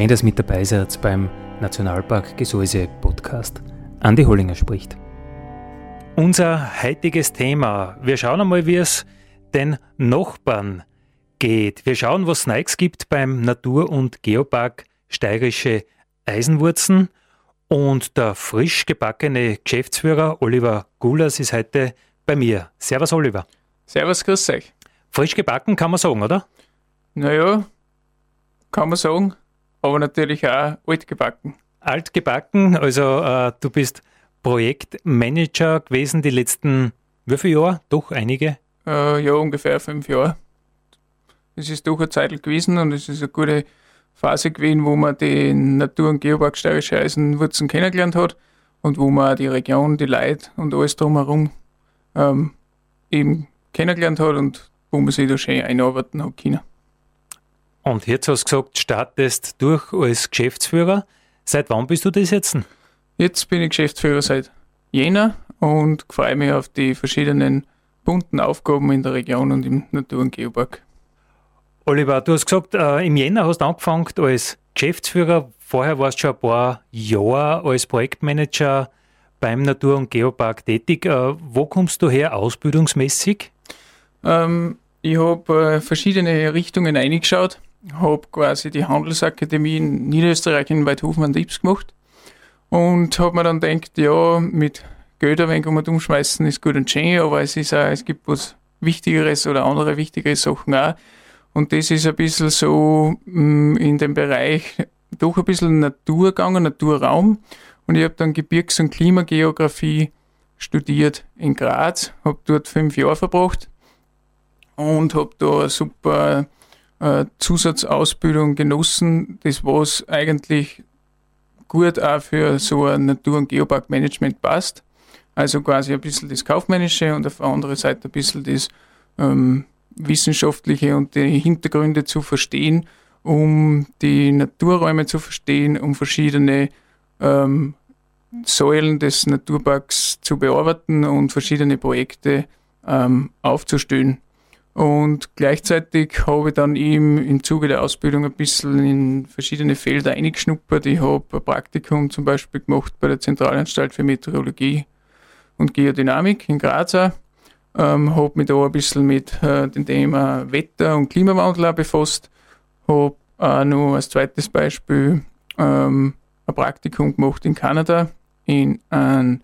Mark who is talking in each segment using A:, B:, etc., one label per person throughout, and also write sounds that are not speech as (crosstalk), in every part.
A: Schön, dass mit dabei seid beim Nationalpark Gesäuse Podcast. Andi Hollinger spricht. Unser heutiges Thema. Wir schauen einmal, wie es den Nachbarn geht. Wir schauen, was es Neues gibt beim Natur- und Geopark Steirische Eisenwurzen. Und der frisch gebackene Geschäftsführer Oliver Gulas ist heute bei mir. Servus, Oliver.
B: Servus, grüß euch.
A: Frisch gebacken kann man sagen, oder?
B: Naja, kann man sagen aber natürlich auch altgebacken.
A: Altgebacken, also äh, du bist Projektmanager gewesen die letzten, wie viele Jahre? Doch einige?
B: Äh, ja, ungefähr fünf Jahre. Es ist doch eine Zeit gewesen und es ist eine gute Phase gewesen, wo man den Natur- und Geopark Steirische Eisenwurzen kennengelernt hat und wo man auch die Region, die Leute und alles drumherum ähm, eben kennengelernt hat und wo man sich da schön einarbeiten hat können.
A: Und jetzt hast du gesagt, startest durch als Geschäftsführer. Seit wann bist du das jetzt?
B: Jetzt bin ich Geschäftsführer seit Jänner und freue mich auf die verschiedenen bunten Aufgaben in der Region und im Natur- und Geopark.
A: Oliver, du hast gesagt, äh, im Jänner hast du angefangen als Geschäftsführer. Vorher warst du schon ein paar Jahre als Projektmanager beim Natur- und Geopark tätig. Äh, wo kommst du her ausbildungsmäßig?
B: Ähm, ich habe äh, verschiedene Richtungen eingeschaut habe quasi die Handelsakademie in Niederösterreich in Weidhofen an Diebs gemacht und habe mir dann gedacht, ja, mit Geld ein wenig um umschmeißen ist gut und schön, aber es ist auch, es gibt was Wichtigeres oder andere wichtigere Sachen auch. Und das ist ein bisschen so mm, in dem Bereich doch ein bisschen Natur gegangen, Naturraum. Und ich habe dann Gebirgs- und Klimageografie studiert in Graz, habe dort fünf Jahre verbracht und habe da super äh, Zusatzausbildung genossen, das was eigentlich gut auch für so ein Natur- und Geoparkmanagement passt. Also quasi ein bisschen das Kaufmännische und auf der anderen Seite ein bisschen das ähm, Wissenschaftliche und die Hintergründe zu verstehen, um die Naturräume zu verstehen, um verschiedene ähm, Säulen des Naturparks zu bearbeiten und verschiedene Projekte ähm, aufzustellen. Und gleichzeitig habe ich dann eben im Zuge der Ausbildung ein bisschen in verschiedene Felder eingeschnuppert. Ich habe ein Praktikum zum Beispiel gemacht bei der Zentralanstalt für Meteorologie und Geodynamik in Graz. Ähm, habe mich da ein bisschen mit äh, dem Thema Wetter und Klimawandel befasst. Habe auch noch als zweites Beispiel ähm, ein Praktikum gemacht in Kanada in einem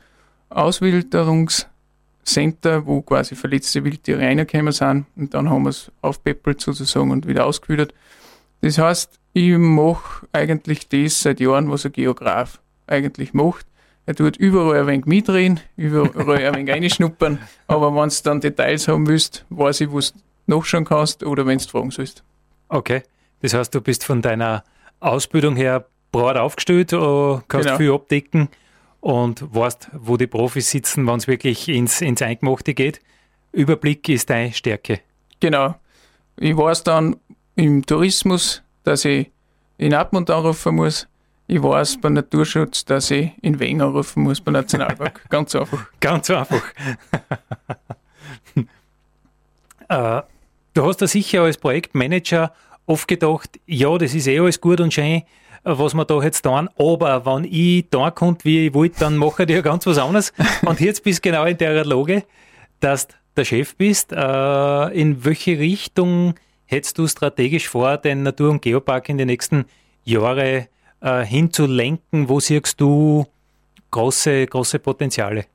B: Auswilderungs- Center, wo quasi verletzte Wildtiere reingekommen sind und dann haben wir es aufpeppelt sozusagen und wieder ausgewidert. Das heißt, ich mache eigentlich das seit Jahren, was ein Geograf eigentlich macht. Er tut überall ein wenig mitreden, überall ein wenig (laughs) reinschnuppern, aber wenn du dann Details haben willst, weiß ich, was du nachschauen kannst oder wenn du fragen sollst.
A: Okay, das heißt, du bist von deiner Ausbildung her breit aufgestellt, äh, kannst genau. viel abdecken und weißt, wo die Profis sitzen, wenn es wirklich ins, ins Eingemachte geht. Überblick ist deine Stärke.
B: Genau. Ich weiß dann im Tourismus, dass ich in Abmund anrufen muss. Ich weiß beim Naturschutz, dass ich in Wien anrufen muss, beim Nationalpark. (laughs) Ganz einfach.
A: Ganz einfach. (laughs) äh, du hast da sicher als Projektmanager oft gedacht, ja, das ist eh alles gut und schön, was wir da jetzt tun. Aber wenn ich da kommt, wie ich wollte, dann mache ich ja ganz was anderes. (laughs) Und jetzt bist du genau in der Lage, dass du der Chef bist. Äh, in welche Richtung hättest du strategisch vor, den Natur- und Geopark in den nächsten Jahren äh, hinzulenken? Wo siehst du große, große Potenziale?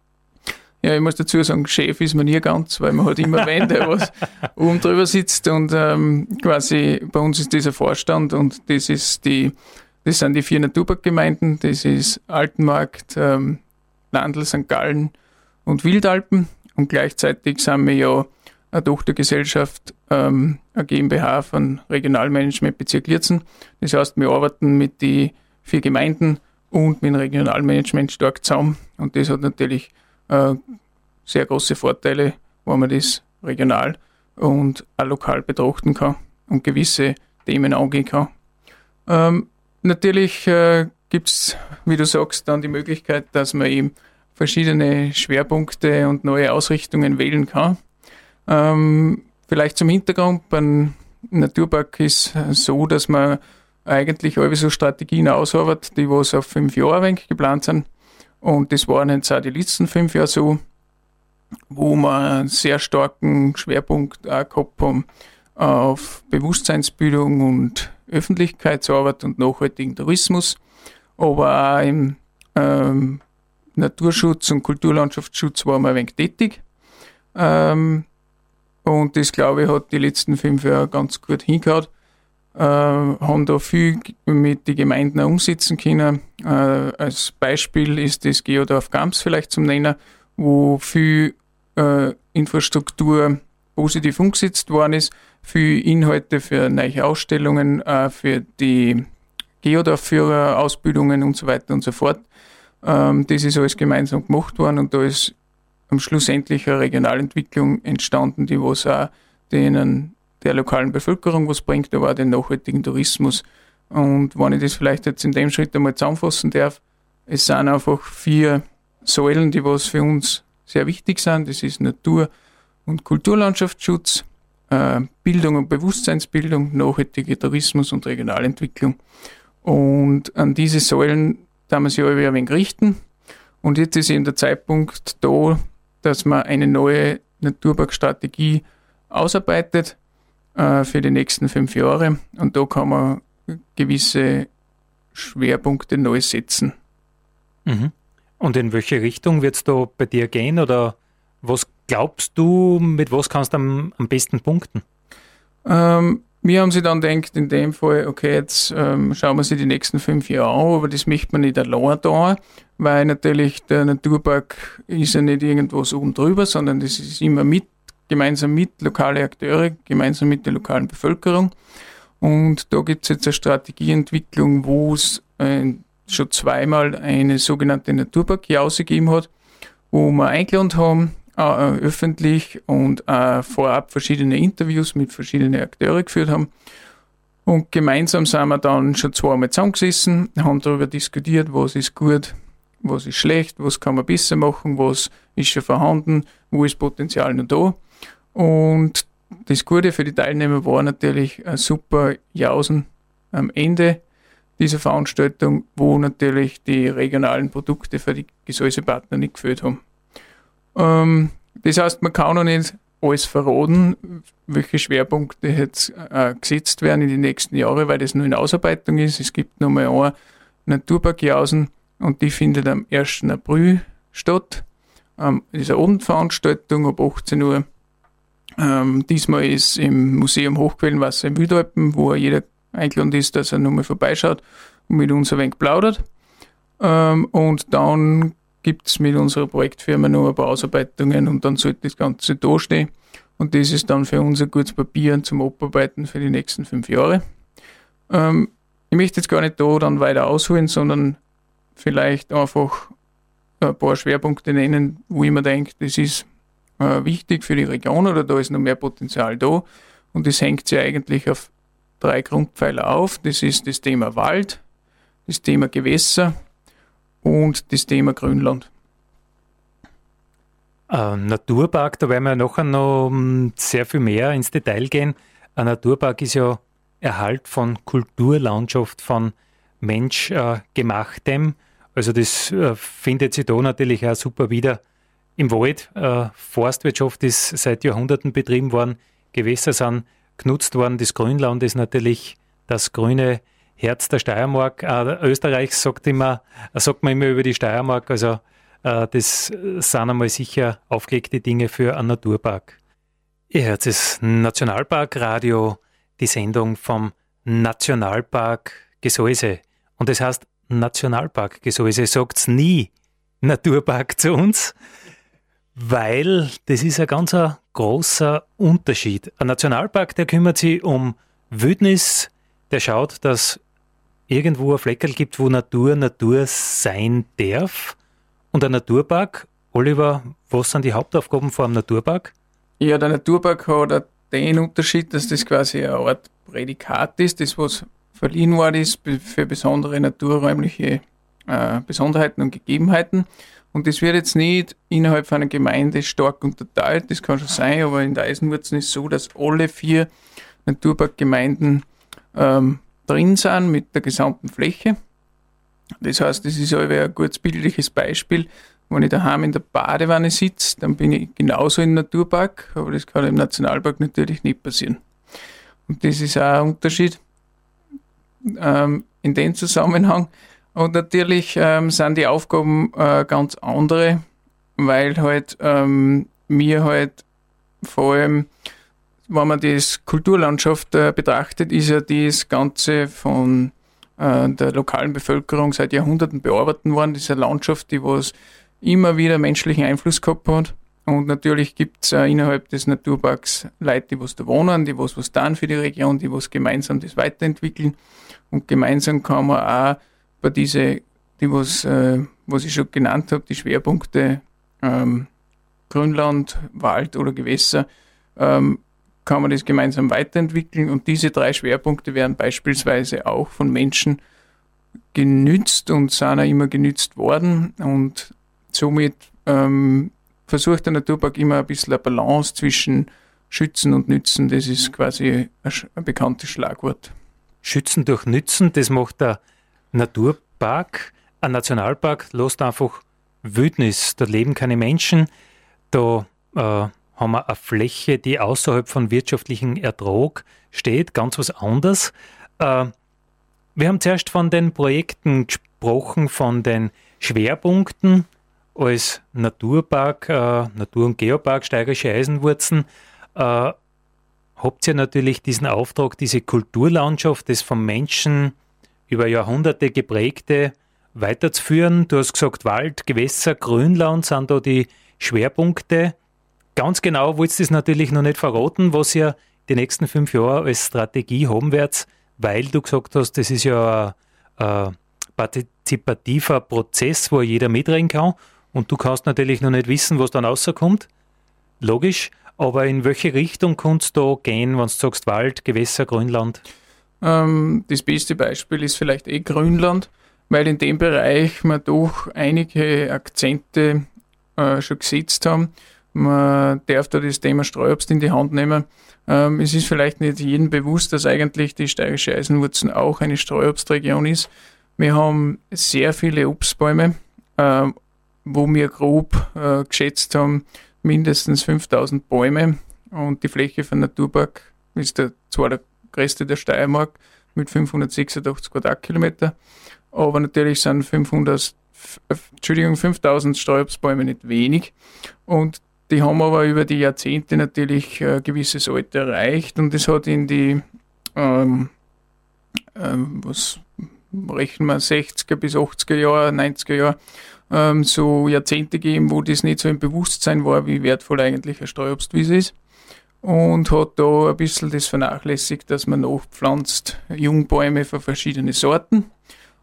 B: Ja, ich muss dazu sagen, Chef ist man nie ganz, weil man hat immer (laughs) wen, der was oben drüber sitzt und ähm, quasi bei uns ist dieser Vorstand und das ist die das sind die vier Naturparkgemeinden. Das ist Altenmarkt, ähm, Landl, St. Gallen und Wildalpen. Und gleichzeitig sind wir ja eine Tochtergesellschaft, ähm, eine GmbH von Regionalmanagement Bezirk Lierzen. Das heißt, wir arbeiten mit den vier Gemeinden und mit dem Regionalmanagement stark zusammen. Und das hat natürlich äh, sehr große Vorteile, wenn man das regional und auch lokal betrachten kann und gewisse Themen angehen kann. Ähm, natürlich äh, gibt es, wie du sagst, dann die Möglichkeit, dass man eben verschiedene Schwerpunkte und neue Ausrichtungen wählen kann. Ähm, vielleicht zum Hintergrund, beim Naturpark ist so, dass man eigentlich alle so Strategien ausarbeitet, die was auf fünf Jahre geplant sind. Und das waren jetzt auch die letzten fünf Jahre so, wo wir einen sehr starken Schwerpunkt auch gehabt haben auf Bewusstseinsbildung und Öffentlichkeitsarbeit und nachhaltigen Tourismus, aber auch im ähm, Naturschutz und Kulturlandschaftsschutz waren wir ein wenig tätig. Ähm, und das, glaube ich, hat die letzten fünf Jahre ganz gut hingehauen. Äh, haben da viel mit den Gemeinden umsetzen können. Äh, als Beispiel ist das Geodorf Gams vielleicht zum Nennen, wo viel äh, Infrastruktur positiv umgesetzt worden ist, viel Inhalte für neue Ausstellungen, äh, für die Geodorf-Führer-Ausbildungen und so weiter und so fort. Ähm, das ist alles gemeinsam gemacht worden und da ist am Schluss endlich eine Regionalentwicklung entstanden, die was auch denen der lokalen Bevölkerung was bringt, aber auch den nachhaltigen Tourismus. Und wenn ich das vielleicht jetzt in dem Schritt einmal zusammenfassen darf, es sind einfach vier Säulen, die was für uns sehr wichtig sind. Das ist Natur- und Kulturlandschaftsschutz, Bildung und Bewusstseinsbildung, nachhaltige Tourismus und Regionalentwicklung. Und an diese Säulen da wir sich alle ein wenig richten. Und jetzt ist eben der Zeitpunkt da, dass man eine neue Naturparkstrategie ausarbeitet äh, für die nächsten fünf Jahre. Und da kann man gewisse Schwerpunkte neu setzen.
A: Mhm. Und in welche Richtung wird es da bei dir gehen? Oder was glaubst du, mit was kannst du am, am besten punkten?
B: Ähm, wir haben sie dann gedacht, in dem Fall, okay, jetzt ähm, schauen wir sie die nächsten fünf Jahre an, aber das möchte man nicht allein da, weil natürlich der Naturpark ist ja nicht irgendwo so oben drüber, sondern das ist immer mit, gemeinsam mit lokalen Akteure, gemeinsam mit der lokalen Bevölkerung. Und da gibt es jetzt eine Strategieentwicklung, wo es äh, schon zweimal eine sogenannte Naturpark-Jause gegeben hat, wo wir eingeladen haben, äh, öffentlich und äh, vorab verschiedene Interviews mit verschiedenen Akteuren geführt haben. Und gemeinsam sind wir dann schon zweimal zusammengesessen, haben darüber diskutiert, was ist gut, was ist schlecht, was kann man besser machen, was ist schon vorhanden, wo ist Potenzial noch da. Und das Gute für die Teilnehmer war natürlich ein super Jausen am Ende dieser Veranstaltung, wo natürlich die regionalen Produkte für die Gesäusepartner nicht gefällt haben. Ähm, das heißt, man kann noch nicht alles verraten, welche Schwerpunkte jetzt äh, gesetzt werden in die nächsten Jahre, weil das nur in Ausarbeitung ist. Es gibt noch mal eine Naturparkjausen und die findet am 1. April statt. Ähm, das ist eine Abendveranstaltung ab 18 Uhr. Ähm, diesmal ist im Museum Hochquellenwasser in Wildalpen, wo jeder eingeladen ist, dass er nochmal vorbeischaut und mit uns ein wenig plaudert. Ähm, und dann gibt es mit unserer Projektfirma noch ein paar Ausarbeitungen und dann sollte das Ganze dastehen. Und das ist dann für uns ein gutes Papier zum Abarbeiten für die nächsten fünf Jahre. Ähm, ich möchte jetzt gar nicht da dann weiter ausholen, sondern vielleicht einfach ein paar Schwerpunkte nennen, wo ich mir denke, das ist äh, wichtig für die Region oder da ist noch mehr Potenzial da. Und das hängt sich eigentlich auf drei Grundpfeiler auf. Das ist das Thema Wald, das Thema Gewässer und das Thema Grünland.
A: Ein Naturpark, da werden wir nachher noch hm, sehr viel mehr ins Detail gehen. Ein Naturpark ist ja Erhalt von Kulturlandschaft, von menschgemachtem. Also das äh, findet sich da natürlich auch super wieder im Wald. Äh, Forstwirtschaft ist seit Jahrhunderten betrieben worden, Gewässer sind genutzt worden. Das Grünland ist natürlich das grüne Herz der Steiermark. Äh, Österreich sagt, immer, sagt man immer über die Steiermark, also äh, das sind einmal sicher aufgelegte Dinge für einen Naturpark. Ihr hört es Nationalpark Radio, die Sendung vom Nationalpark Gesäuse. Und das heißt Nationalpark Gesäuse. Sagt nie Naturpark zu uns, weil das ist ein ganz großer Unterschied. Ein Nationalpark, der kümmert sich um Wildnis, der schaut, dass irgendwo ein Fleckerl gibt, wo Natur Natur sein darf. Und ein Naturpark, Oliver, was sind die Hauptaufgaben vor einem Naturpark?
B: Ja, der Naturpark hat den Unterschied, dass das quasi eine Art Prädikat ist, das was verliehen worden ist für besondere naturräumliche äh, Besonderheiten und Gegebenheiten. Und das wird jetzt nicht innerhalb von einer Gemeinde stark unterteilt, das kann schon sein, aber in der Eisenwurzen ist es so, dass alle vier Naturparkgemeinden ähm, drin sind mit der gesamten Fläche. Das heißt, das ist ein gutes bildliches Beispiel. Wenn ich daheim in der Badewanne sitze, dann bin ich genauso im Naturpark, aber das kann im Nationalpark natürlich nicht passieren. Und das ist auch ein Unterschied ähm, in dem Zusammenhang. Und natürlich ähm, sind die Aufgaben äh, ganz andere, weil halt ähm, mir halt vor allem, wenn man das Kulturlandschaft äh, betrachtet, ist ja das Ganze von äh, der lokalen Bevölkerung seit Jahrhunderten bearbeitet worden. Diese Landschaft, die was immer wieder menschlichen Einfluss gehabt hat. Und natürlich gibt es äh, innerhalb des Naturparks Leute, die was da wohnen, die was was dann für die Region, die was gemeinsam das weiterentwickeln. Und gemeinsam kann man auch bei diese, die was, äh, was ich schon genannt habe, die Schwerpunkte ähm, Grünland, Wald oder Gewässer, ähm, kann man das gemeinsam weiterentwickeln. Und diese drei Schwerpunkte werden beispielsweise auch von Menschen genützt und sind auch immer genützt worden. Und somit ähm, versucht der Naturpark immer ein bisschen eine Balance zwischen Schützen und Nützen. Das ist quasi ein, ein bekanntes Schlagwort.
A: Schützen durch Nützen, das macht der Naturpark. Ein Nationalpark lässt einfach Wildnis. Da leben keine Menschen. Da äh, haben wir eine Fläche, die außerhalb von wirtschaftlichem Ertrag steht, ganz was anderes. Äh, wir haben zuerst von den Projekten gesprochen, von den Schwerpunkten als Naturpark, äh, Natur- und Geopark Steirische Eisenwurzen. Äh, habt ihr natürlich diesen Auftrag, diese Kulturlandschaft, das vom Menschen über Jahrhunderte geprägte weiterzuführen. Du hast gesagt, Wald, Gewässer, Grünland sind da die Schwerpunkte. Ganz genau willst du es natürlich noch nicht verraten, was ihr die nächsten fünf Jahre als Strategie haben werdet, weil du gesagt hast, das ist ja ein, ein partizipativer Prozess, wo jeder mitreden kann. Und du kannst natürlich noch nicht wissen, was dann rauskommt. Logisch. Aber in welche Richtung kannst du da gehen, wenn du sagst Wald, Gewässer, Grünland?
B: Ähm, das beste Beispiel ist vielleicht eh Grünland, weil in dem Bereich wir doch einige Akzente äh, schon gesetzt haben. Man darf da das Thema Streuobst in die Hand nehmen. Ähm, es ist vielleicht nicht jedem bewusst, dass eigentlich die steirische Eisenwurzen auch eine Streuobstregion ist. Wir haben sehr viele Obstbäume, äh, wo wir grob äh, geschätzt haben, mindestens 5000 Bäume und die Fläche von Naturpark ist der, zwar der größte der Steiermark mit 586 Quadratkilometer, aber natürlich sind 500, Entschuldigung, 5000 Sträubsbäume nicht wenig und die haben aber über die Jahrzehnte natürlich ein gewisses Alter erreicht und das hat in die, ähm, ähm, was rechnen wir, 60er bis 80er Jahre, 90er Jahre, ähm, so Jahrzehnte gegeben, wo das nicht so im Bewusstsein war, wie wertvoll eigentlich ein Streuobstwiese ist. Und hat da ein bisschen das vernachlässigt, dass man nachpflanzt Jungbäume von verschiedenen Sorten.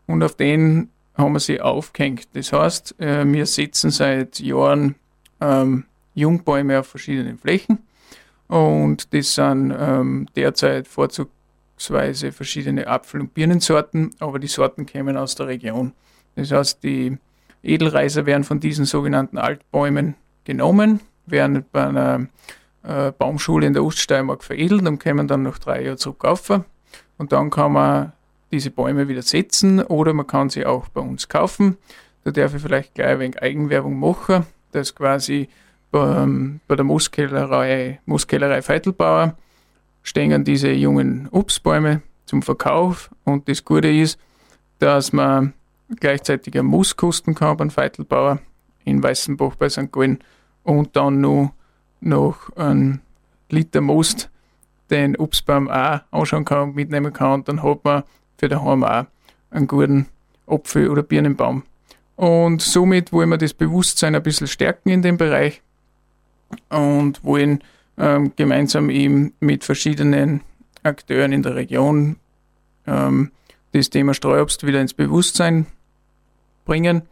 B: Und auf den haben wir sie aufgehängt. Das heißt, äh, wir setzen seit Jahren ähm, Jungbäume auf verschiedenen Flächen. Und das sind ähm, derzeit vorzugsweise verschiedene Apfel- und Birnensorten, aber die Sorten kämen aus der Region. Das heißt, die Edelreiser werden von diesen sogenannten Altbäumen genommen, werden bei einer äh, Baumschule in der Oststeiermark veredelt und kommen dann nach drei Jahren zurück auf. Und dann kann man diese Bäume wieder setzen oder man kann sie auch bei uns kaufen. Da darf ich vielleicht gleich ein wenig Eigenwerbung machen, dass quasi beim, bei der Mooskellerei, Mooskellerei Feitelbauer stehen diese jungen Obstbäume zum Verkauf und das Gute ist, dass man gleichzeitig ein Mus kosten kann beim Feitelbauer in Weißenbach bei St. Gallen und dann noch, noch ein Liter Most den Obstbaum auch anschauen kann und mitnehmen kann und dann hat man für daheim auch einen guten Apfel- oder Birnenbaum. Und somit wollen wir das Bewusstsein ein bisschen stärken in dem Bereich und wollen ähm, gemeinsam eben mit verschiedenen Akteuren in der Region ähm, das Thema Streuobst wieder ins Bewusstsein bringen.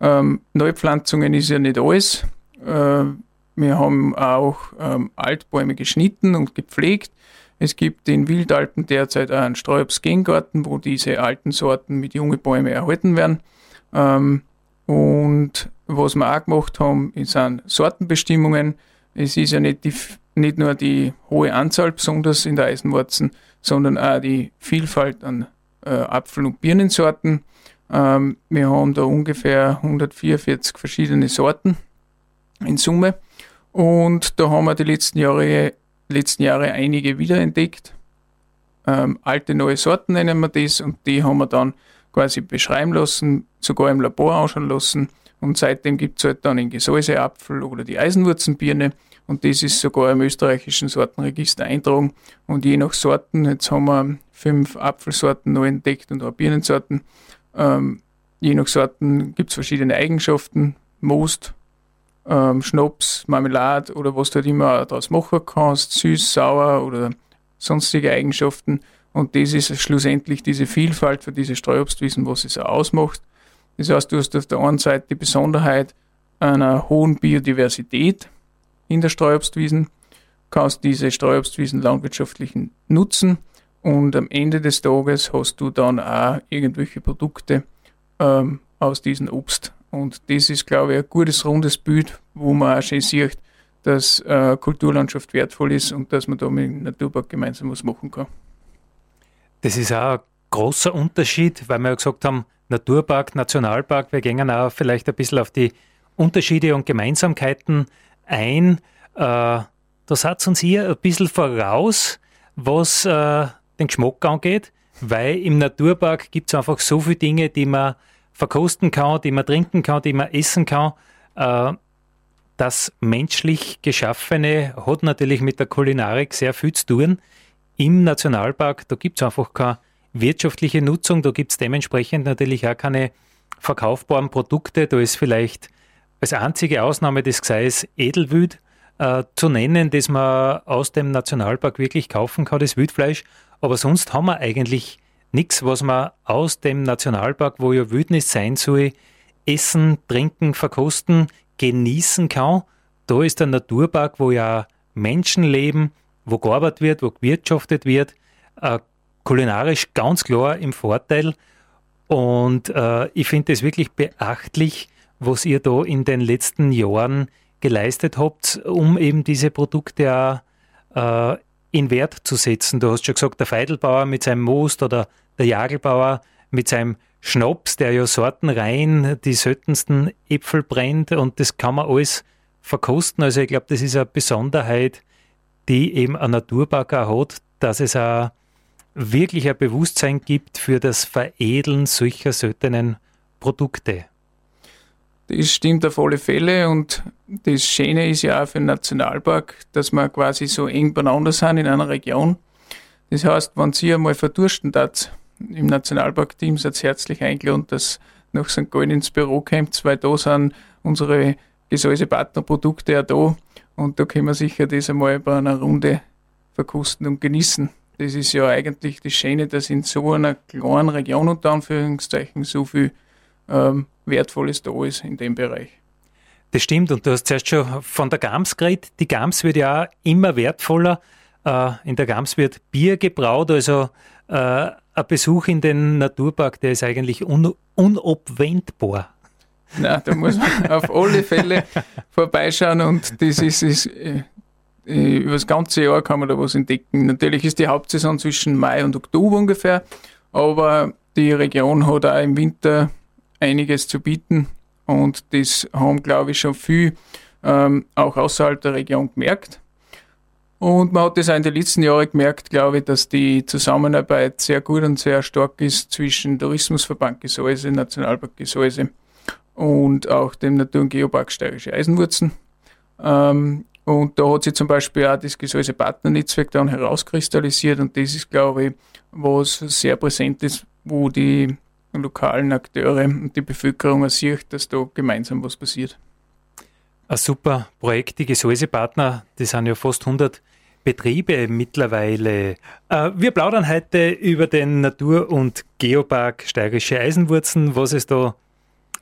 B: Ähm, Neupflanzungen ist ja nicht alles. Äh, wir haben auch ähm, Altbäume geschnitten und gepflegt. Es gibt in Wildalpen derzeit einen Streuobst-Gengarten, wo diese alten Sorten mit jungen Bäumen erhalten werden. Und was wir auch gemacht haben, sind Sortenbestimmungen. Es ist ja nicht, die, nicht nur die hohe Anzahl besonders in der Eisenwurzen, sondern auch die Vielfalt an äh, Apfel- und Birnensorten. Ähm, wir haben da ungefähr 144 verschiedene Sorten in Summe. Und da haben wir die letzten Jahre, letzten Jahre einige wiederentdeckt. Ähm, alte, neue Sorten nennen wir das und die haben wir dann quasi beschreiben lassen, sogar im Labor anschauen lassen. Und seitdem gibt es halt dann den Gesäuseapfel oder die Eisenwurzenbirne und das ist sogar im österreichischen Sortenregister eintragen. Und je nach Sorten, jetzt haben wir fünf Apfelsorten neu entdeckt und auch Birnensorten. Ähm, je nach Sorten gibt es verschiedene Eigenschaften, Most, ähm, Schnaps, Marmelade oder was du halt immer daraus machen kannst, süß, sauer oder sonstige Eigenschaften. Und das ist schlussendlich diese Vielfalt für diese Streuobstwiesen, was es ausmacht. Das heißt, du hast auf der einen Seite die Besonderheit einer hohen Biodiversität in der Streuobstwiesen, kannst diese Streuobstwiesen landwirtschaftlich nutzen und am Ende des Tages hast du dann auch irgendwelche Produkte ähm, aus diesem Obst. Und das ist, glaube ich, ein gutes, rundes Bild, wo man auch schön sieht, dass äh, Kulturlandschaft wertvoll ist und dass man da mit dem Naturpark gemeinsam was machen kann.
A: Das ist auch ein großer Unterschied, weil wir ja gesagt haben, Naturpark, Nationalpark, wir gehen auch vielleicht ein bisschen auf die Unterschiede und Gemeinsamkeiten ein. Äh, da seid uns hier ein bisschen voraus, was äh, den Geschmack angeht, weil im Naturpark gibt es einfach so viele Dinge, die man verkosten kann, die man trinken kann, die man essen kann. Äh, das menschlich Geschaffene hat natürlich mit der Kulinarik sehr viel zu tun im Nationalpark, da gibt es einfach keine wirtschaftliche Nutzung, da gibt es dementsprechend natürlich auch keine verkaufbaren Produkte. Da ist vielleicht als einzige Ausnahme des Gseis Edelwüd äh, zu nennen, das man aus dem Nationalpark wirklich kaufen kann, das Wildfleisch. Aber sonst haben wir eigentlich nichts, was man aus dem Nationalpark, wo ja Wildnis sein soll, essen, trinken, verkosten, genießen kann. Da ist der Naturpark, wo ja Menschen leben, wo gearbeitet wird, wo gewirtschaftet wird, äh, kulinarisch ganz klar im Vorteil. Und äh, ich finde es wirklich beachtlich, was ihr da in den letzten Jahren geleistet habt, um eben diese Produkte auch äh, in Wert zu setzen. Du hast schon gesagt, der Feidelbauer mit seinem Most oder der Jagelbauer mit seinem Schnaps, der ja sortenrein die seltensten Äpfel brennt und das kann man alles verkosten. Also ich glaube, das ist eine Besonderheit die eben ein Naturpark auch hat, dass es auch wirklich ein Bewusstsein gibt für das Veredeln solcher seltenen Produkte.
B: Das stimmt auf alle Fälle und das Schöne ist ja auch für den Nationalpark, dass wir quasi so eng beieinander sind in einer Region. Das heißt, wenn Sie einmal verdursten dat im Nationalpark-Team seid herzlich eingeladen, dass nach St. Gallen ins Büro kommt, weil da sind unsere Gesäusepartnerprodukte ja da und da können wir sicher das einmal bei einer Runde verkosten und genießen. Das ist ja eigentlich das Schöne, dass in so einer kleinen Region unter Anführungszeichen so viel ähm, Wertvolles da ist in dem Bereich.
A: Das stimmt und du hast zuerst schon von der Gams geredet. Die Gams wird ja immer wertvoller. Äh, in der Gams wird Bier gebraut, also äh, ein Besuch in den Naturpark, der ist eigentlich un unabwendbar.
B: Nein, da muss man (laughs) auf alle Fälle vorbeischauen und das ist, ist äh, äh, über das ganze Jahr kann man da was entdecken. Natürlich ist die Hauptsaison zwischen Mai und Oktober ungefähr, aber die Region hat auch im Winter einiges zu bieten und das haben, glaube ich, schon viel ähm, auch außerhalb der Region gemerkt. Und man hat das auch in den letzten Jahren gemerkt, glaube ich, dass die Zusammenarbeit sehr gut und sehr stark ist zwischen Tourismusverband Gesäuse, Nationalpark Gesäuse und auch dem Natur- und Geopark Steirische Eisenwurzen. Ähm, und da hat sich zum Beispiel auch das Gesäuse Partnernetzwerk dann herauskristallisiert und das ist, glaube ich, was sehr präsent ist, wo die lokalen Akteure und die Bevölkerung sieht, dass da gemeinsam was passiert.
A: Ein super Projekt, die Gesäusepartner, die sind ja fast 100 Betriebe mittlerweile. Äh, wir plaudern heute über den Natur- und Geopark Steirische Eisenwurzen, was es da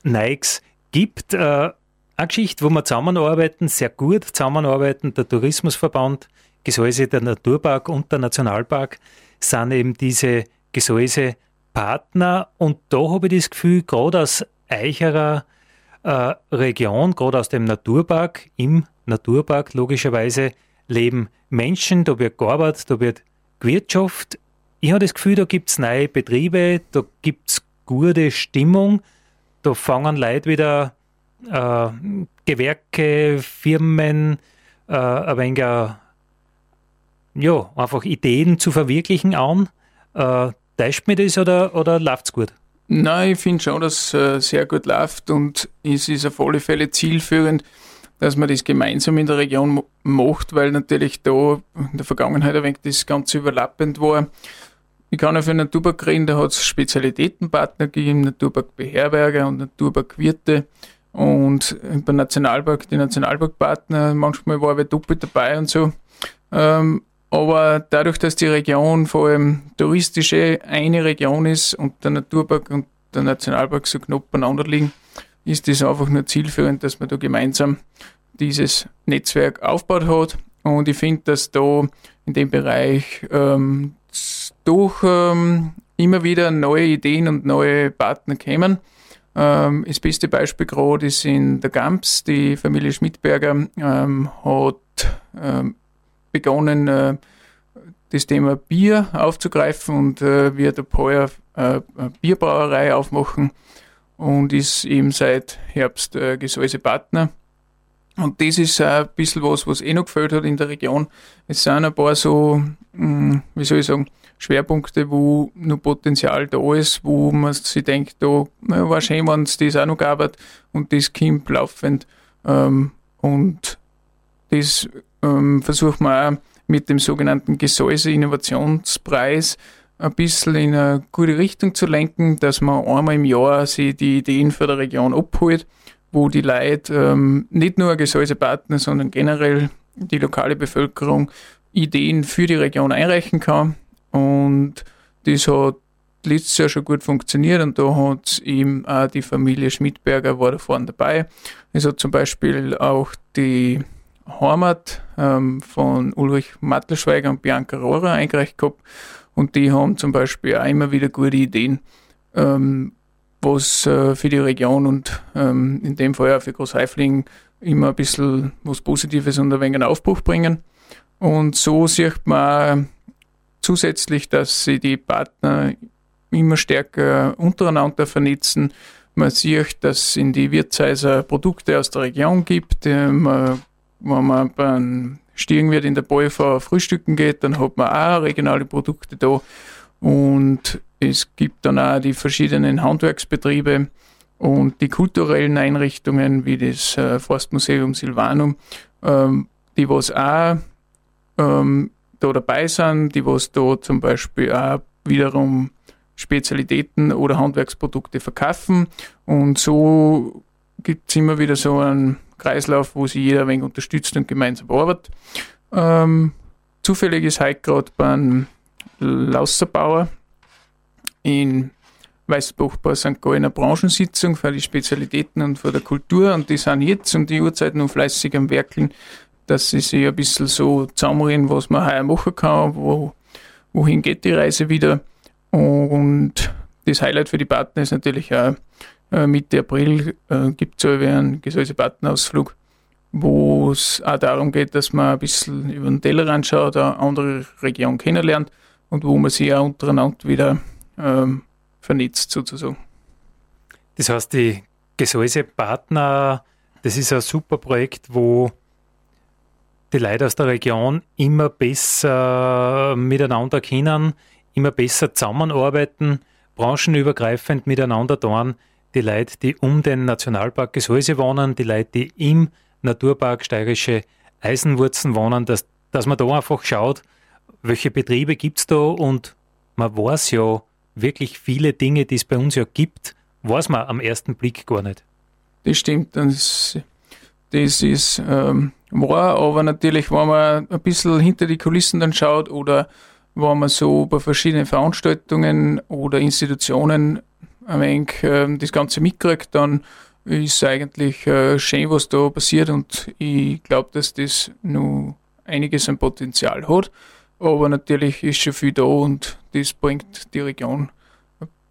A: Nikes gibt. Äh, eine Geschichte, wo wir zusammenarbeiten, sehr gut zusammenarbeiten, der Tourismusverband, Gesäuse, der Naturpark und der Nationalpark sind eben diese Gesäusepartner. Und da habe ich das Gefühl, gerade aus Eicherer äh, Region, gerade aus dem Naturpark, im Naturpark logischerweise, leben Menschen, da wird gearbeitet, da wird gewirtschaftet. Ich habe das Gefühl, da gibt es neue Betriebe, da gibt es gute Stimmung, da fangen Leute wieder äh, Gewerke, Firmen, äh, ein wenig, äh, ja, einfach Ideen zu verwirklichen an. Äh, täuscht mir das oder, oder läuft es gut?
B: Nein, ich finde schon, dass es äh, sehr gut läuft und es ist auf alle Fälle zielführend, dass man das gemeinsam in der Region macht, weil natürlich da in der Vergangenheit ein wenig das Ganze überlappend war. Ich kann auf einen Naturpark reden, da hat es Spezialitätenpartner gegeben, Naturpark Beherberger und Naturpark Wirte und beim Nationalpark die Nationalparkpartner, manchmal war wer doppelt dabei und so. Ähm, aber dadurch, dass die Region vor allem touristische eine Region ist und der Naturpark und der Nationalpark so knapp beieinander liegen, ist es einfach nur zielführend, dass man da gemeinsam dieses Netzwerk aufgebaut hat. Und ich finde, dass da in dem Bereich ähm, durch ähm, immer wieder neue Ideen und neue Partner kommen. Ähm, das beste Beispiel gerade ist in der Gamps. Die Familie Schmidberger ähm, hat ähm, begonnen, äh, das Thema Bier aufzugreifen und äh, wird ab heuer äh, Bierbrauerei aufmachen und ist eben seit Herbst äh, Gesäusepartner. Und das ist auch ein bisschen was, was eh noch gefällt hat in der Region. Es sind ein paar so, mh, hm, wie soll ich sagen, Schwerpunkte, wo noch Potenzial da ist, wo man sich denkt, da na, war schön, wenn es das auch noch gab und das kommt laufend. Ähm, und das ähm, versucht man auch mit dem sogenannten Gesäuse-Innovationspreis ein bisschen in eine gute Richtung zu lenken, dass man einmal im Jahr sich die Ideen für die Region abholt, wo die Leute ähm, nicht nur Gesäusepartner, sondern generell die lokale Bevölkerung Ideen für die Region einreichen kann. Und das hat letztes Jahr schon gut funktioniert und da hat eben auch die Familie Schmidberger war da vorne dabei. Es hat zum Beispiel auch die Heimat ähm, von Ulrich Mattelschweiger und Bianca Rohrer eingereicht gehabt und die haben zum Beispiel auch immer wieder gute Ideen, ähm, was äh, für die Region und ähm, in dem Fall auch für Großheifling immer ein bisschen was Positives und ein wenig einen Aufbruch bringen. Und so sieht man zusätzlich, dass sie die Partner immer stärker untereinander vernetzen. Man sieht, dass es in die Wirtshäuser Produkte aus der Region gibt. Man wenn man beim Stirnwirt in der Bäufer frühstücken geht, dann hat man auch regionale Produkte da. Und es gibt dann auch die verschiedenen Handwerksbetriebe und die kulturellen Einrichtungen wie das äh, Forstmuseum Silvanum, ähm, die was auch ähm, da dabei sind, die was da zum Beispiel auch wiederum Spezialitäten oder Handwerksprodukte verkaufen. Und so gibt es immer wieder so einen Kreislauf, wo sich jeder ein wenig unterstützt und gemeinsam arbeitet. Ähm, zufällig ist heute gerade beim Lausserbauer in Weißbuch bei St. Gallen eine Branchensitzung für die Spezialitäten und für die Kultur und die sind jetzt um die Uhrzeit noch fleißig am Werkeln, dass sie sich ein bisschen so zusammenreden, was man heuer machen kann, wo, wohin geht die Reise wieder. Und das Highlight für die Partner ist natürlich auch äh, Mitte April äh, gibt es einen Gesäusepartnerausflug, wo es auch darum geht, dass man ein bisschen über den Tellerrand schaut, eine andere Region kennenlernt und wo man sich auch untereinander wieder ähm, vernetzt sozusagen.
A: Das heißt, die Gesäusepartner, das ist ein super Projekt, wo die Leute aus der Region immer besser miteinander kennen, immer besser zusammenarbeiten, branchenübergreifend miteinander tun die Leute, die um den Nationalpark Gesäuse wohnen, die Leute, die im Naturpark Steirische Eisenwurzen wohnen, dass, dass man da einfach schaut, welche Betriebe gibt es da und man weiß ja, wirklich viele Dinge, die es bei uns ja gibt, weiß man am ersten Blick gar nicht.
B: Das stimmt, das, das ist ähm, wahr, aber natürlich, wenn man ein bisschen hinter die Kulissen dann schaut oder wenn man so bei verschiedenen Veranstaltungen oder Institutionen ein wenig äh, das Ganze mitkriegt, dann ist eigentlich äh, schön, was da passiert und ich glaube, dass das noch einiges an Potenzial hat. Aber natürlich ist schon viel da und das bringt die Region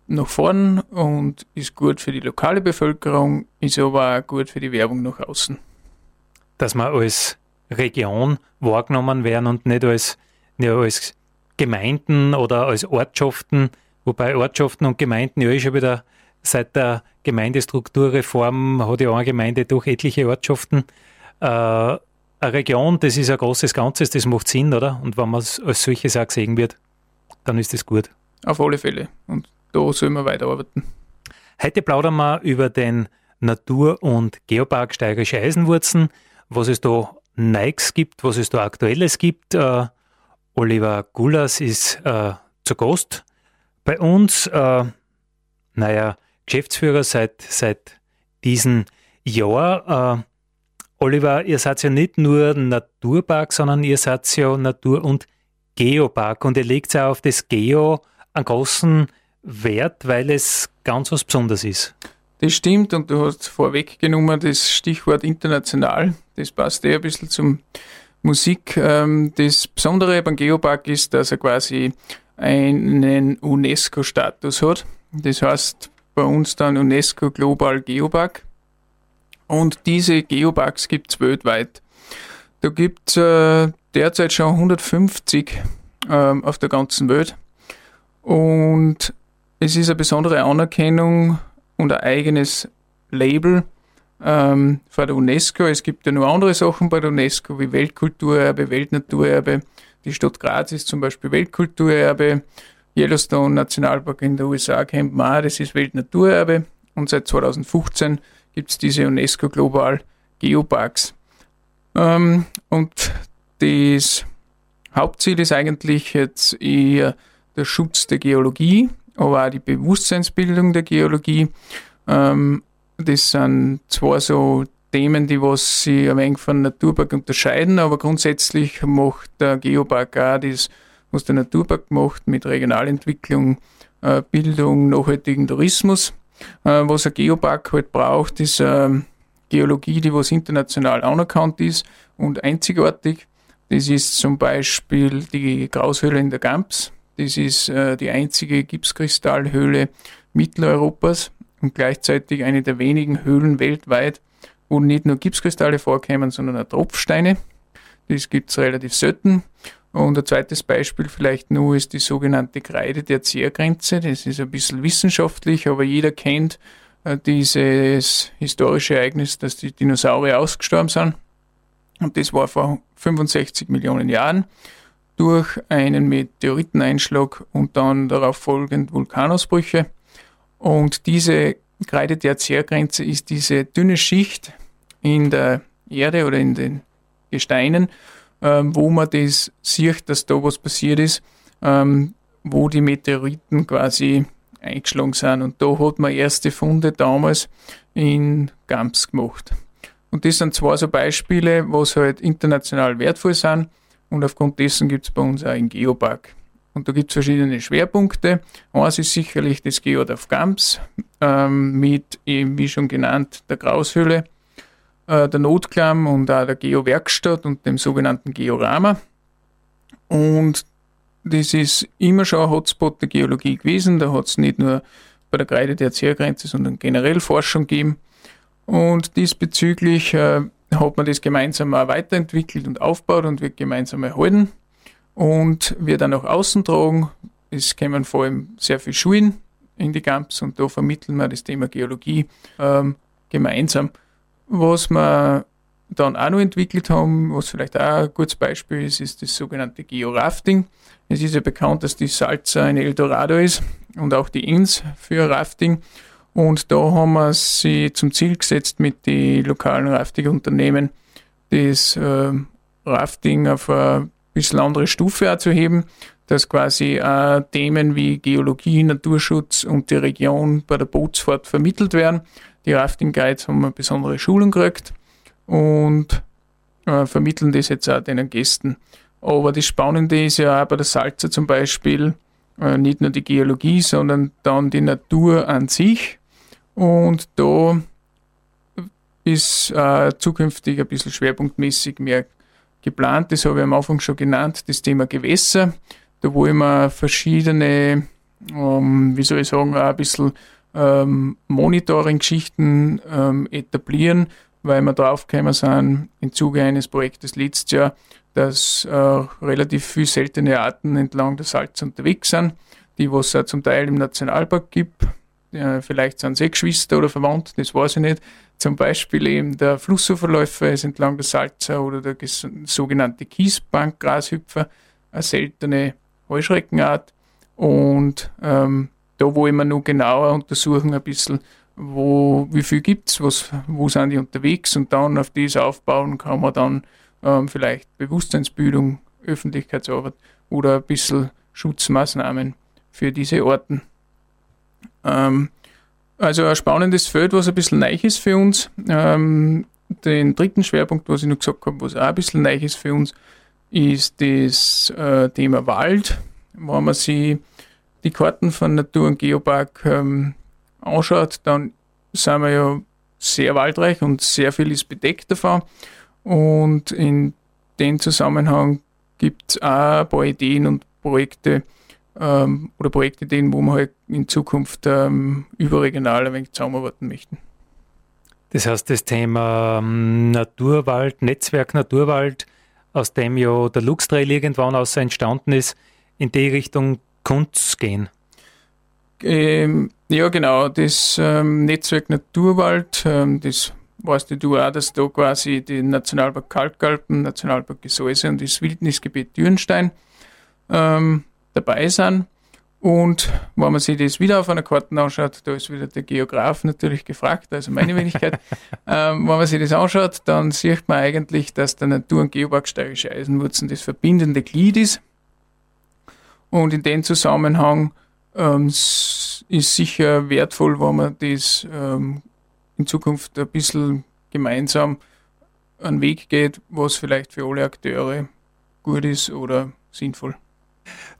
B: nach vorn und ist gut für die lokale Bevölkerung, ist aber auch gut für die Werbung nach außen.
A: Dass wir als Region wahrgenommen werden und nicht als, nicht als Gemeinden oder als Ortschaften, wobei Ortschaften und Gemeinden ja schon wieder seit der Gemeindestrukturreform hat ja eine Gemeinde durch etliche Ortschaften. Äh, eine Region, das ist ein großes Ganzes, das macht Sinn, oder? Und wenn man es als solches auch gesehen wird, dann ist das gut.
B: Auf alle Fälle. Und da sollen wir weiterarbeiten.
A: Heute plaudern wir über den Natur- und Geopark Steirische Eisenwurzen, was es da Neues gibt, was es da Aktuelles gibt. Äh, Oliver Gulas ist äh, zu Gast bei uns. Äh, naja, Geschäftsführer seit, seit diesem Jahr. Oliver, ihr seid ja nicht nur Naturpark, sondern ihr seid ja Natur- und Geopark und ihr legt ja auf das Geo einen großen Wert, weil es ganz was Besonderes ist.
B: Das stimmt und du hast vorweggenommen das Stichwort international. Das passt eher ein bisschen zum Musik. Ähm, das Besondere beim Geopark ist, dass er quasi einen UNESCO-Status hat. Das heißt, bei uns dann UNESCO Global Geopark. Und diese Geoparks gibt es weltweit. Da gibt es äh, derzeit schon 150 äh, auf der ganzen Welt. Und es ist eine besondere Anerkennung und ein eigenes Label ähm, von der UNESCO. Es gibt ja noch andere Sachen bei der UNESCO wie Weltkulturerbe, Weltnaturerbe. Die Stadt Graz ist zum Beispiel Weltkulturerbe. Yellowstone Nationalpark in den USA kennt man auch, das ist Weltnaturerbe. Und seit 2015 gibt es diese UNESCO Global Geoparks. Ähm, und das Hauptziel ist eigentlich jetzt eher der Schutz der Geologie, aber auch die Bewusstseinsbildung der Geologie. Ähm, das sind zwar so Themen, die was sie ein wenig von Naturpark unterscheiden, aber grundsätzlich macht der Geopark auch das was der Naturpark macht mit Regionalentwicklung, äh, Bildung, nachhaltigen Tourismus. Äh, was ein Geopark halt braucht, ist äh, Geologie, die was international anerkannt ist und einzigartig. Das ist zum Beispiel die Graushöhle in der Gamps. Das ist äh, die einzige Gipskristallhöhle Mitteleuropas und gleichzeitig eine der wenigen Höhlen weltweit, wo nicht nur Gipskristalle vorkommen, sondern auch Tropfsteine. Das gibt es relativ selten. Und ein zweites Beispiel vielleicht nur ist die sogenannte Kreide der Zehrgrenze. Das ist ein bisschen wissenschaftlich, aber jeder kennt äh, dieses historische Ereignis, dass die Dinosaurier ausgestorben sind. Und das war vor 65 Millionen Jahren durch einen Meteoriteneinschlag und dann darauf folgend Vulkanausbrüche. Und diese Kreide der Zehrgrenze ist diese dünne Schicht in der Erde oder in den Gesteinen, ähm, wo man das sieht, dass da was passiert ist, ähm, wo die Meteoriten quasi eingeschlagen sind. Und da hat man erste Funde damals in Gamps gemacht. Und das sind zwei so Beispiele, was halt international wertvoll sind. Und aufgrund dessen gibt es bei uns auch einen Geopark. Und da gibt es verschiedene Schwerpunkte. Eins ist sicherlich das Geodorf Gamps ähm, mit, eben wie schon genannt, der Graushöhle äh, der Notklamm und auch der Geo-Werkstatt und dem sogenannten Georama. Und das ist immer schon ein Hotspot der Geologie gewesen. Da hat es nicht nur bei der Kreide der Ziergrenze, sondern generell Forschung gegeben. Und diesbezüglich äh, hat man das gemeinsam auch weiterentwickelt und aufgebaut und wird gemeinsam erhalten und wird dann auch außen tragen. Es kommen vor allem sehr viele Schulen in die Camps und da vermitteln wir das Thema Geologie ähm, gemeinsam. Was wir dann auch noch entwickelt haben, was vielleicht auch ein gutes Beispiel ist, ist das sogenannte Georafting. Es ist ja bekannt, dass die Salza ein Eldorado ist und auch die Inns für Rafting. Und da haben wir sie zum Ziel gesetzt, mit den lokalen Rafting-Unternehmen das äh, Rafting auf eine bisschen andere Stufe zu heben. Dass quasi äh, Themen wie Geologie, Naturschutz und die Region bei der Bootsfahrt vermittelt werden. Die Rafting Guides haben eine besondere Schulung gekriegt und äh, vermitteln das jetzt auch den Gästen. Aber das Spannende ist ja auch bei der Salze zum Beispiel äh, nicht nur die Geologie, sondern dann die Natur an sich. Und da ist äh, zukünftig ein bisschen schwerpunktmäßig mehr geplant. Das habe ich am Anfang schon genannt, das Thema Gewässer. Da wollen wir verschiedene, ähm, wie soll ich sagen, auch ein bisschen ähm, Monitoring-Geschichten ähm, etablieren, weil wir draufgekommen sind im Zuge eines Projektes letztes Jahr, dass äh, relativ viele seltene Arten entlang der Salz unterwegs sind, die was es zum Teil im Nationalpark gibt. Ja, vielleicht sind sie Geschwister oder verwandt, das weiß ich nicht. Zum Beispiel eben der Flussuferläufer ist entlang der Salza oder der sogenannte Kiesbankgrashüpfer, eine seltene Heuschreckenart. Und ähm, da wollen wir noch genauer untersuchen, ein bisschen, wo, wie viel gibt es, wo sind die unterwegs und dann auf das aufbauen kann man dann ähm, vielleicht Bewusstseinsbildung, Öffentlichkeitsarbeit oder ein bisschen Schutzmaßnahmen für diese Orten. Ähm, also ein spannendes Feld, was ein bisschen neu ist für uns. Ähm, den dritten Schwerpunkt, was ich noch gesagt habe, was auch ein bisschen neu ist für uns, ist das äh, Thema Wald. Wenn man sich die Karten von Natur- und Geopark ähm, anschaut, dann sind wir ja sehr waldreich und sehr viel ist bedeckt davon. Und in dem Zusammenhang gibt es auch ein paar Ideen und Projekte ähm, oder Projektideen, wo wir halt in Zukunft ähm, überregional ein wenig zusammenarbeiten möchten.
A: Das heißt, das Thema ähm, Naturwald, Netzwerk Naturwald, aus dem ja der Lux-Trail irgendwann aus entstanden ist, in die Richtung Kunst gehen.
B: Ähm, ja, genau. Das ähm, Netzwerk Naturwald, ähm, das weißt du auch, dass da quasi die Nationalpark Kalkalpen, Nationalpark Gesäuse und das Wildnisgebiet Dürnstein ähm, dabei sind. Und wenn man sich das wieder auf einer Karte anschaut, da ist wieder der Geograf natürlich gefragt, also meine Wenigkeit. (laughs) ähm, wenn man sich das anschaut, dann sieht man eigentlich, dass der Natur- und Geopark Steirische Eisenwurzen das verbindende Glied ist. Und in dem Zusammenhang ähm, ist sicher wertvoll, wenn man das ähm, in Zukunft ein bisschen gemeinsam einen Weg geht, was vielleicht für alle Akteure gut ist oder sinnvoll.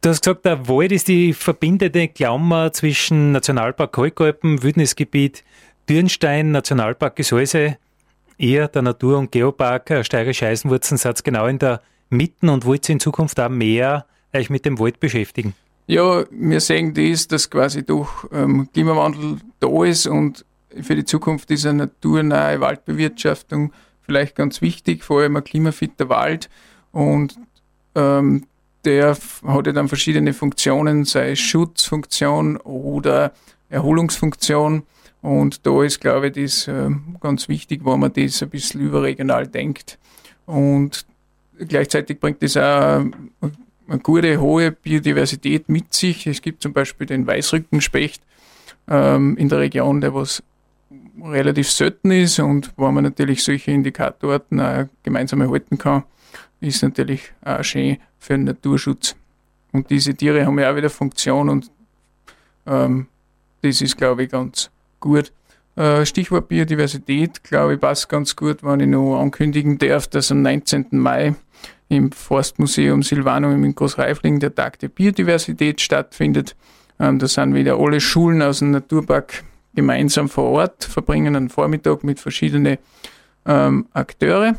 A: Du hast gesagt, der Wald ist die verbindende Klammer zwischen Nationalpark Kalkalpen, Wildnisgebiet Dürnstein, Nationalpark Gesäuse, eher der Natur- und Geopark Steirische Eisenwurzen, seid genau in der Mitte und wollt ihr in Zukunft auch mehr euch mit dem Wald beschäftigen?
B: Ja, wir sehen das, dass quasi durch ähm, Klimawandel da ist und für die Zukunft ist eine naturnahe Waldbewirtschaftung vielleicht ganz wichtig, vor allem ein klimafitter Wald. Und ähm, der hat ja dann verschiedene Funktionen, sei es Schutzfunktion oder Erholungsfunktion. Und da ist, glaube ich, das äh, ganz wichtig, wo man das ein bisschen überregional denkt. Und gleichzeitig bringt das auch eine gute, hohe Biodiversität mit sich. Es gibt zum Beispiel den Weißrückenspecht ähm, in der Region, der was relativ selten ist und wo man natürlich solche Indikatoren auch gemeinsam erhalten kann, ist natürlich auch schön für den Naturschutz. Und diese Tiere haben ja auch wieder Funktion und ähm, das ist, glaube ich, ganz gut. Äh, Stichwort Biodiversität, glaube ich, passt ganz gut, wenn ich noch ankündigen darf, dass am 19. Mai im Forstmuseum Silvanum in Großreifling der Tag der Biodiversität stattfindet. Ähm, da sind wieder alle Schulen aus dem Naturpark gemeinsam vor Ort, verbringen einen Vormittag mit verschiedenen ähm, Akteure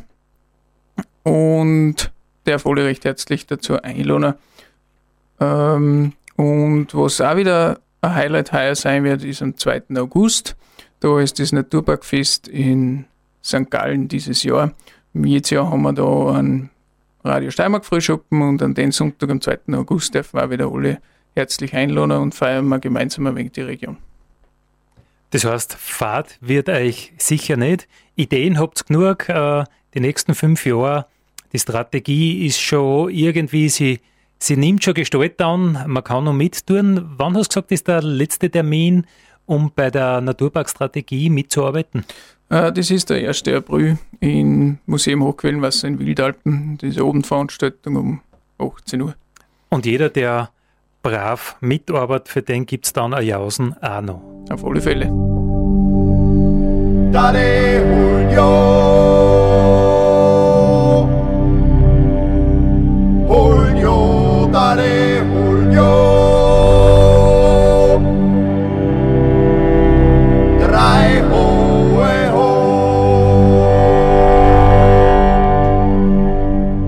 B: und darf alle recht herzlich dazu einladen. Ähm, und was auch wieder ein Highlight heuer sein wird, ist am 2. August. Da ist das Naturparkfest in St. Gallen dieses Jahr. Jetzt Jahr haben wir da einen Radio Steiermark Frühschuppen und an den Sonntag am 2. August dürfen wir auch wieder alle herzlich einladen und feiern wir gemeinsam ein wenig die Region.
A: Das heißt, Fahrt wird euch sicher nicht. Ideen habt ihr genug. Äh, die nächsten fünf Jahre die Strategie ist schon irgendwie, sie, sie nimmt schon Gestalt an, man kann noch mittun. Wann hast du gesagt, ist der letzte Termin, um bei der Naturparkstrategie mitzuarbeiten?
B: Äh, das ist der 1. April im Museum Hochquellenwasser in Wildalpen, diese Abendveranstaltung um 18 Uhr.
A: Und jeder, der brav mitarbeitet, für den gibt es dann ein Jausen auch noch.
B: Auf alle Fälle.
C: Dale Julio. Julio,